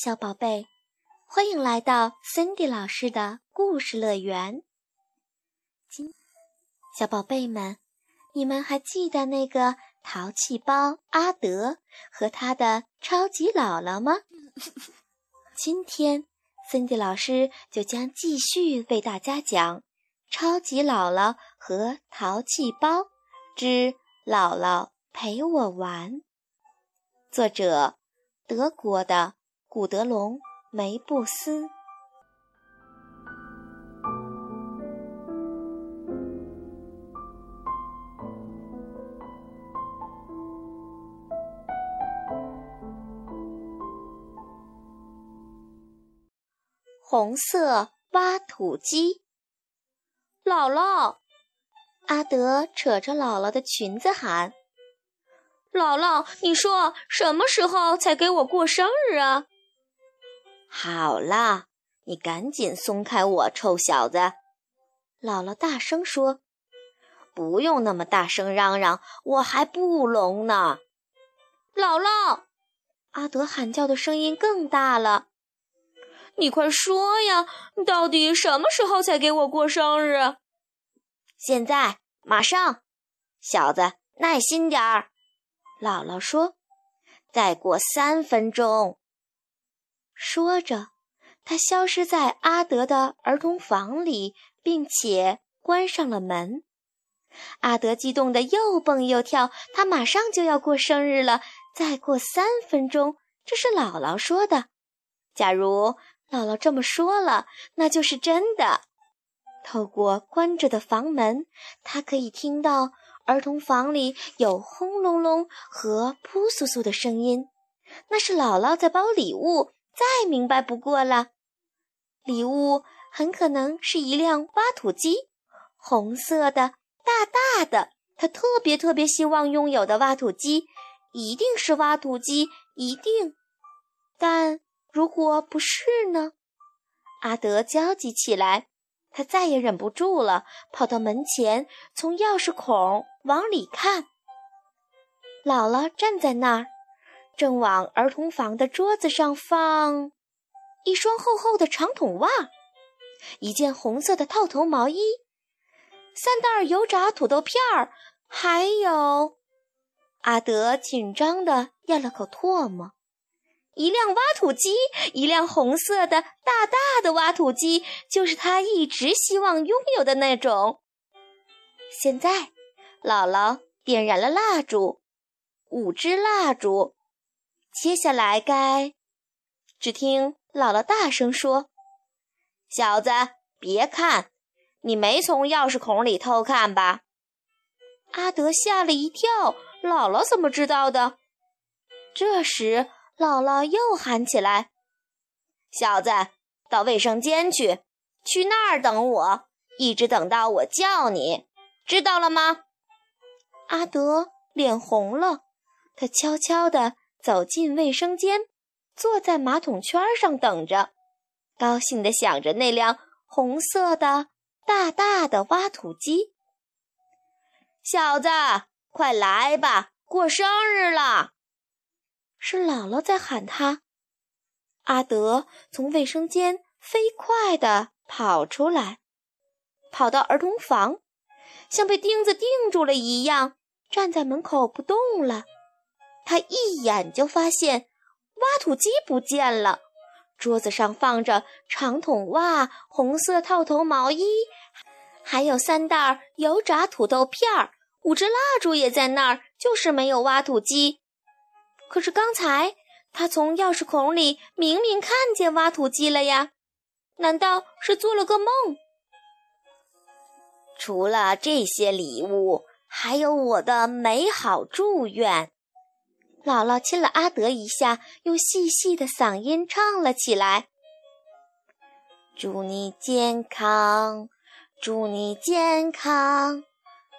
小宝贝，欢迎来到 Cindy 老师的故事乐园。今，小宝贝们，你们还记得那个淘气包阿德和他的超级姥姥吗？今天，Cindy 老师就将继续为大家讲《超级姥姥和淘气包之姥姥陪我玩》，作者德国的。古德龙·梅布斯，红色挖土机。姥姥，阿德扯着姥姥的裙子喊：“姥姥，你说什么时候才给我过生日啊？”好啦，你赶紧松开我，臭小子！姥姥大声说：“不用那么大声嚷嚷，我还不聋呢。”姥姥，阿德喊叫的声音更大了。你快说呀，到底什么时候才给我过生日？现在，马上！小子，耐心点儿。姥姥说：“再过三分钟。”说着，他消失在阿德的儿童房里，并且关上了门。阿德激动得又蹦又跳，他马上就要过生日了。再过三分钟，这是姥姥说的。假如姥姥这么说了，那就是真的。透过关着的房门，他可以听到儿童房里有轰隆隆和扑簌簌的声音，那是姥姥在包礼物。再明白不过了，礼物很可能是一辆挖土机，红色的，大大的。他特别特别希望拥有的挖土机，一定是挖土机，一定。但如果不是呢？阿德焦急起来，他再也忍不住了，跑到门前，从钥匙孔往里看。姥姥站在那儿。正往儿童房的桌子上放一双厚厚的长筒袜，一件红色的套头毛衣，三袋油炸土豆片儿，还有阿德紧张地咽了口唾沫。一辆挖土机，一辆红色的大大的挖土机，就是他一直希望拥有的那种。现在，姥姥点燃了蜡烛，五支蜡烛。接下来该……只听姥姥大声说：“小子，别看，你没从钥匙孔里偷看吧？”阿德吓了一跳，姥姥怎么知道的？这时，姥姥又喊起来：“小子，到卫生间去，去那儿等我，一直等到我叫你，知道了吗？”阿德脸红了，他悄悄地。走进卫生间，坐在马桶圈上等着，高兴地想着那辆红色的大大的挖土机。小子，快来吧，过生日了！是姥姥在喊他。阿德从卫生间飞快地跑出来，跑到儿童房，像被钉子钉住了一样，站在门口不动了。他一眼就发现挖土机不见了，桌子上放着长筒袜、红色套头毛衣，还有三袋油炸土豆片儿，五支蜡烛也在那儿，就是没有挖土机。可是刚才他从钥匙孔里明明看见挖土机了呀，难道是做了个梦？除了这些礼物，还有我的美好祝愿。姥姥亲了阿德一下，用细细的嗓音唱了起来：“祝你健康，祝你健康，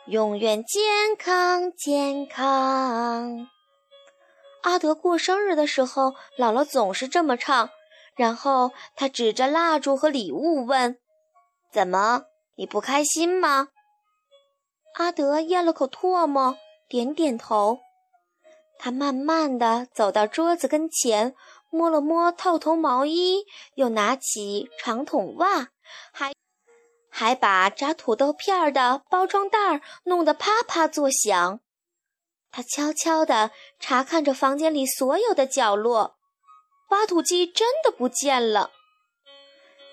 永远健康健康。”阿德过生日的时候，姥姥总是这么唱。然后他指着蜡烛和礼物问：“怎么，你不开心吗？”阿德咽了口唾沫，点点头。他慢慢地走到桌子跟前，摸了摸套头毛衣，又拿起长筒袜，还还把炸土豆片的包装袋弄得啪啪作响。他悄悄地查看着房间里所有的角落，挖土机真的不见了。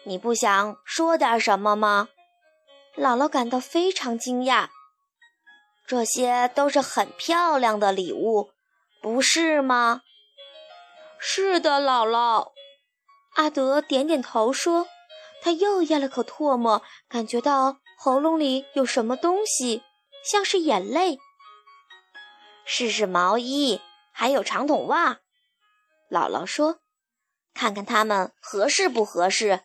你不想说点什么吗？姥姥感到非常惊讶。这些都是很漂亮的礼物，不是吗？是的，姥姥。阿德点点头说。他又咽了口唾沫，感觉到喉咙里有什么东西，像是眼泪。试试毛衣，还有长筒袜。姥姥说：“看看它们合适不合适。”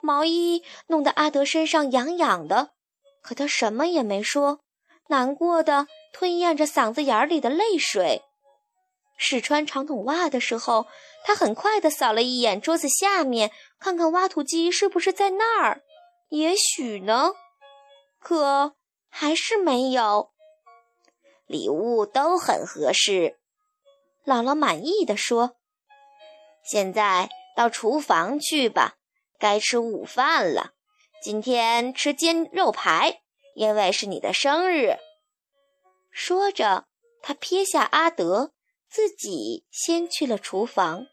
毛衣弄得阿德身上痒痒的，可他什么也没说，难过的吞咽着嗓子眼里的泪水。试穿长筒袜的时候，他很快地扫了一眼桌子下面，看看挖土机是不是在那儿。也许呢，可还是没有。礼物都很合适，姥姥满意的说：“现在到厨房去吧，该吃午饭了。今天吃煎肉排，因为是你的生日。”说着，他撇下阿德，自己先去了厨房。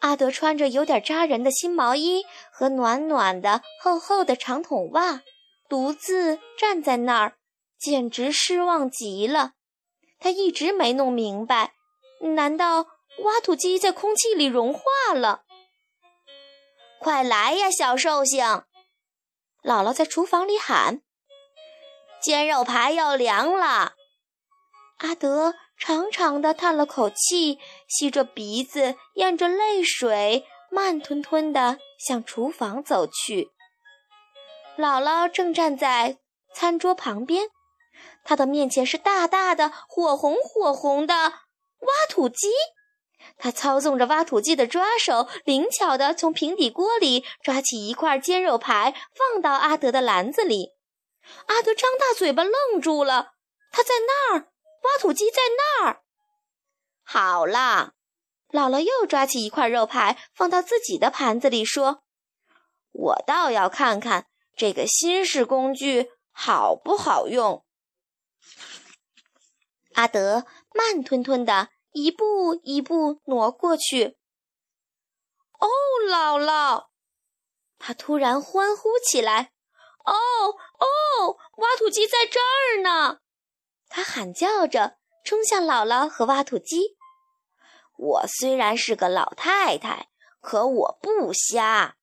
阿德穿着有点扎人的新毛衣和暖暖的厚厚的长筒袜，独自站在那儿。简直失望极了，他一直没弄明白，难道挖土机在空气里融化了？快来呀，小寿星！姥姥在厨房里喊：“煎肉排要凉了。”阿德长长的叹了口气，吸着鼻子，咽着泪水，慢吞吞地向厨房走去。姥姥正站在餐桌旁边。他的面前是大大的、火红火红的挖土机，他操纵着挖土机的抓手，灵巧地从平底锅里抓起一块煎肉排，放到阿德的篮子里。阿德张大嘴巴愣住了，他在那儿，挖土机在那儿。好了，姥姥又抓起一块肉排，放到自己的盘子里，说：“我倒要看看这个新式工具好不好用。”阿德慢吞吞的一步一步挪过去。哦，姥姥！他突然欢呼起来。哦哦，挖土机在这儿呢！他喊叫着冲向姥姥和挖土机。我虽然是个老太太，可我不瞎。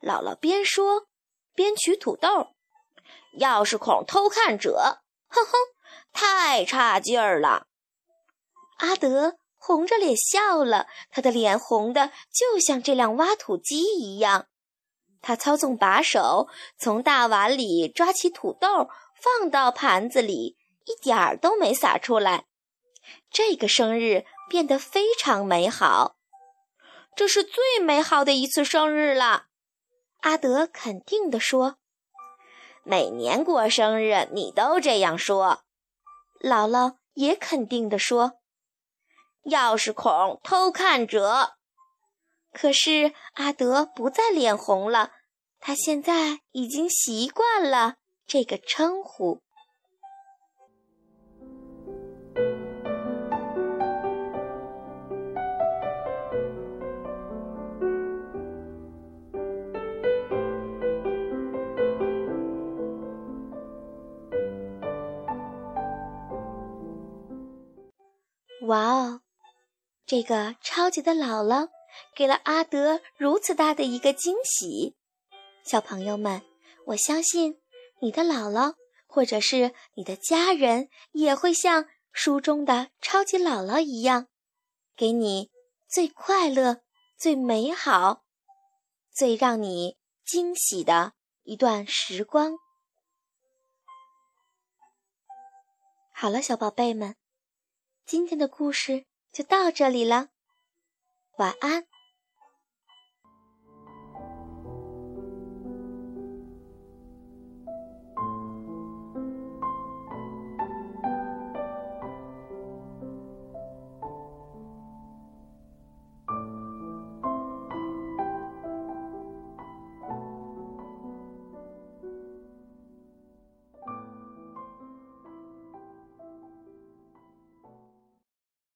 姥姥边说边取土豆。钥匙孔偷看者，哼哼。太差劲儿了！阿德红着脸笑了，他的脸红的就像这辆挖土机一样。他操纵把手，从大碗里抓起土豆，放到盘子里，一点儿都没洒出来。这个生日变得非常美好，这是最美好的一次生日了。阿德肯定地说：“每年过生日，你都这样说。”姥姥也肯定地说：“钥匙孔偷看者。”可是阿德不再脸红了，他现在已经习惯了这个称呼。哇哦，这个超级的姥姥给了阿德如此大的一个惊喜。小朋友们，我相信你的姥姥或者是你的家人也会像书中的超级姥姥一样，给你最快乐、最美好、最让你惊喜的一段时光。好了，小宝贝们。今天的故事就到这里了，晚安。